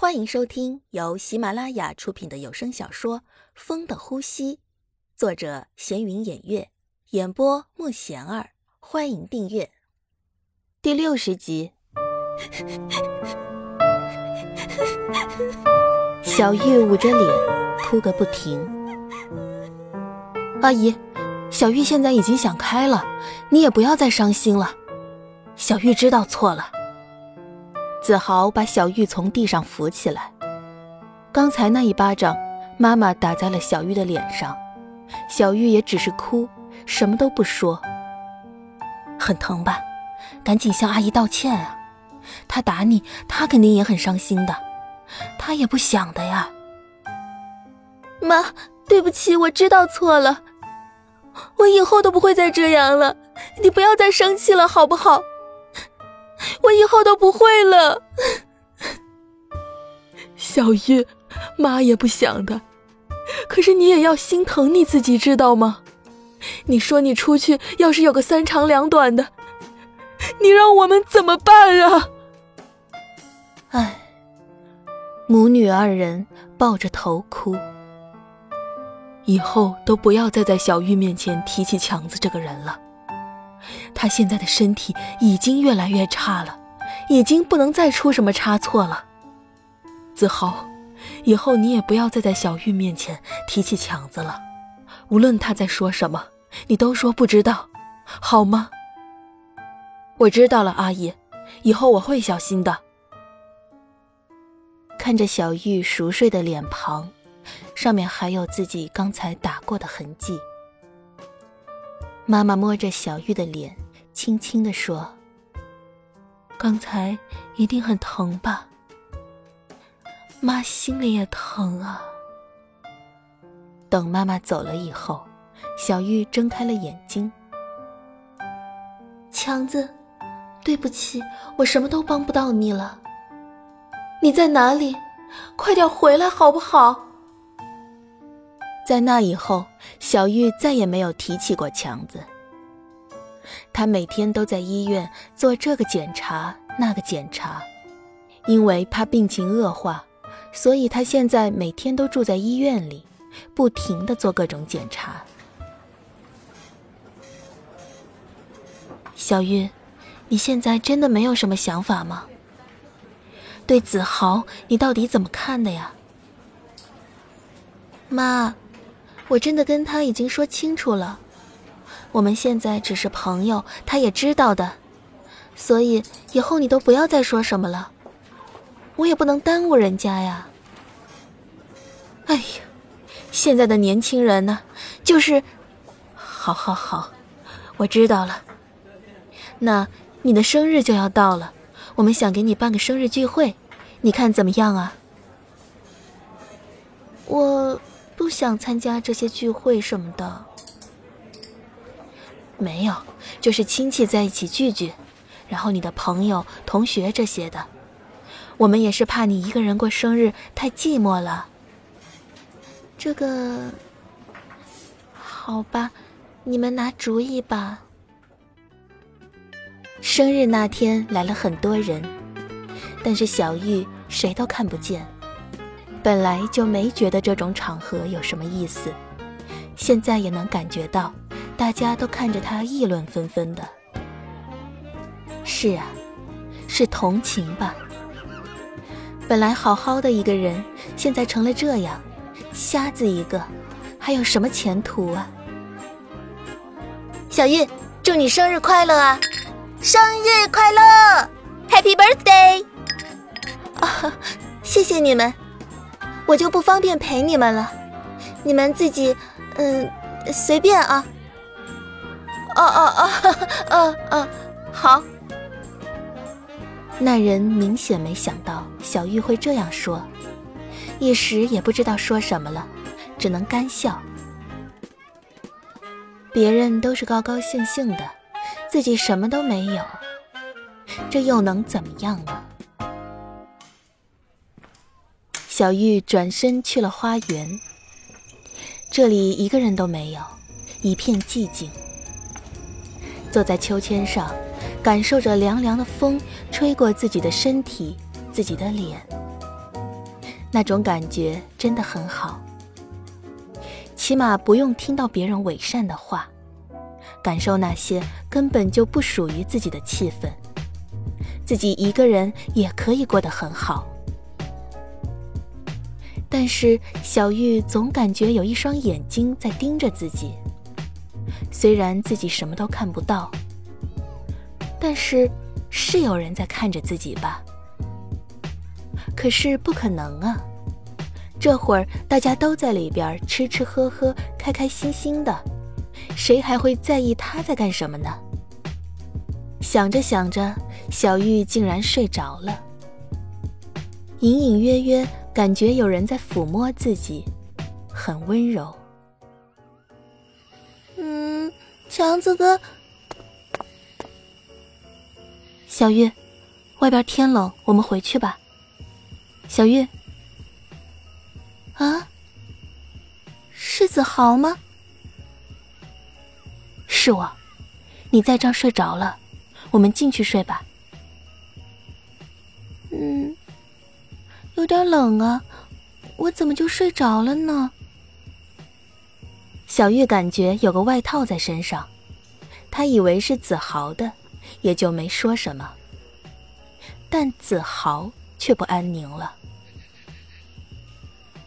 欢迎收听由喜马拉雅出品的有声小说《风的呼吸》，作者闲云掩月，演播莫贤儿。欢迎订阅第六十集。小玉捂着脸哭个不停。阿姨，小玉现在已经想开了，你也不要再伤心了。小玉知道错了。子豪把小玉从地上扶起来。刚才那一巴掌，妈妈打在了小玉的脸上，小玉也只是哭，什么都不说。很疼吧？赶紧向阿姨道歉啊！她打你，她肯定也很伤心的，她也不想的呀。妈，对不起，我知道错了，我以后都不会再这样了。你不要再生气了，好不好？我以后都不会了，小玉，妈也不想的，可是你也要心疼你自己，知道吗？你说你出去要是有个三长两短的，你让我们怎么办啊？唉，母女二人抱着头哭。以后都不要再在小玉面前提起强子这个人了。他现在的身体已经越来越差了，已经不能再出什么差错了。子豪，以后你也不要再在小玉面前提起强子了，无论他在说什么，你都说不知道，好吗？我知道了，阿姨，以后我会小心的。看着小玉熟睡的脸庞，上面还有自己刚才打过的痕迹。妈妈摸着小玉的脸，轻轻地说：“刚才一定很疼吧？妈心里也疼啊。”等妈妈走了以后，小玉睁开了眼睛。强子，对不起，我什么都帮不到你了。你在哪里？快点回来好不好？在那以后，小玉再也没有提起过强子。她每天都在医院做这个检查那个检查，因为怕病情恶化，所以她现在每天都住在医院里，不停的做各种检查。小玉，你现在真的没有什么想法吗？对子豪，你到底怎么看的呀？妈。我真的跟他已经说清楚了，我们现在只是朋友，他也知道的，所以以后你都不要再说什么了，我也不能耽误人家呀。哎呀，现在的年轻人呢，就是，好好好，我知道了。那你的生日就要到了，我们想给你办个生日聚会，你看怎么样啊？我。不想参加这些聚会什么的，没有，就是亲戚在一起聚聚，然后你的朋友、同学这些的。我们也是怕你一个人过生日太寂寞了。这个，好吧，你们拿主意吧。生日那天来了很多人，但是小玉谁都看不见。本来就没觉得这种场合有什么意思，现在也能感觉到，大家都看着他议论纷纷的。是啊，是同情吧？本来好好的一个人，现在成了这样，瞎子一个，还有什么前途啊？小玉，祝你生日快乐啊！生日快乐，Happy Birthday！啊，谢谢你们。我就不方便陪你们了，你们自己，嗯，随便啊。哦哦哦，嗯嗯，好。那人明显没想到小玉会这样说，一时也不知道说什么了，只能干笑。别人都是高高兴兴的，自己什么都没有，这又能怎么样呢？小玉转身去了花园，这里一个人都没有，一片寂静。坐在秋千上，感受着凉凉的风吹过自己的身体、自己的脸，那种感觉真的很好。起码不用听到别人伪善的话，感受那些根本就不属于自己的气氛，自己一个人也可以过得很好。但是小玉总感觉有一双眼睛在盯着自己，虽然自己什么都看不到，但是是有人在看着自己吧？可是不可能啊！这会儿大家都在里边吃吃喝喝，开开心心的，谁还会在意他在干什么呢？想着想着，小玉竟然睡着了，隐隐约约。感觉有人在抚摸自己，很温柔。强子哥，小玉，外边天冷，我们回去吧。小玉，啊，是子豪吗？是我，你在这儿睡着了，我们进去睡吧。嗯。有点冷啊，我怎么就睡着了呢？小玉感觉有个外套在身上，她以为是子豪的，也就没说什么。但子豪却不安宁了。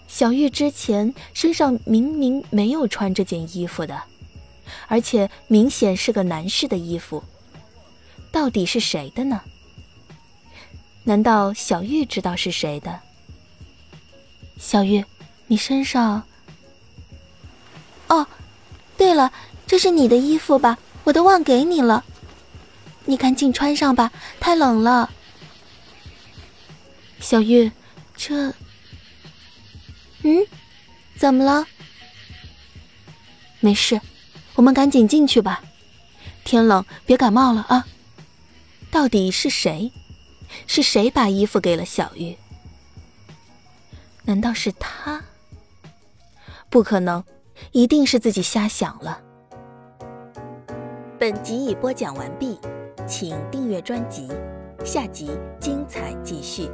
小玉之前身上明明没有穿这件衣服的，而且明显是个男士的衣服，到底是谁的呢？难道小玉知道是谁的？小玉，你身上……对了，这是你的衣服吧？我都忘给你了，你赶紧穿上吧，太冷了。小玉，这……嗯，怎么了？没事，我们赶紧进去吧。天冷，别感冒了啊。到底是谁？是谁把衣服给了小玉？难道是他？不可能，一定是自己瞎想了。本集已播讲完毕，请订阅专辑，下集精彩继续。